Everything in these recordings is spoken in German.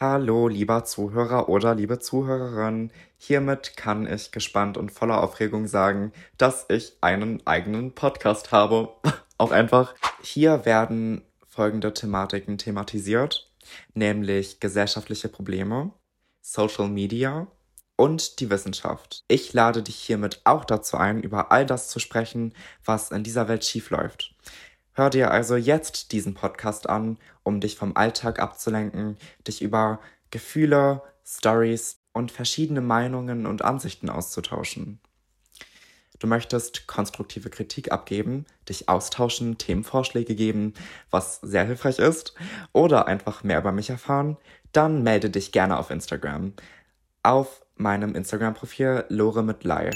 Hallo, lieber Zuhörer oder liebe Zuhörerin. Hiermit kann ich gespannt und voller Aufregung sagen, dass ich einen eigenen Podcast habe. Auch einfach. Hier werden folgende Thematiken thematisiert, nämlich gesellschaftliche Probleme, Social Media und die Wissenschaft. Ich lade dich hiermit auch dazu ein, über all das zu sprechen, was in dieser Welt schiefläuft. Hör dir also jetzt diesen Podcast an, um dich vom Alltag abzulenken, dich über Gefühle, Stories und verschiedene Meinungen und Ansichten auszutauschen. Du möchtest konstruktive Kritik abgeben, dich austauschen, Themenvorschläge geben, was sehr hilfreich ist, oder einfach mehr über mich erfahren, dann melde dich gerne auf Instagram. Auf meinem Instagram-Profil Lore mit Lai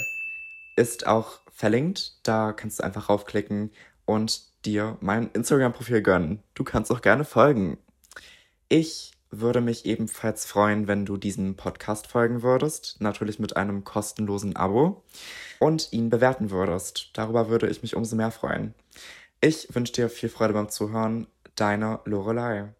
ist auch verlinkt, da kannst du einfach raufklicken und dir mein Instagram-Profil gönnen. Du kannst auch gerne folgen. Ich würde mich ebenfalls freuen, wenn du diesem Podcast folgen würdest, natürlich mit einem kostenlosen Abo und ihn bewerten würdest. Darüber würde ich mich umso mehr freuen. Ich wünsche dir viel Freude beim Zuhören. Deine Lorelei.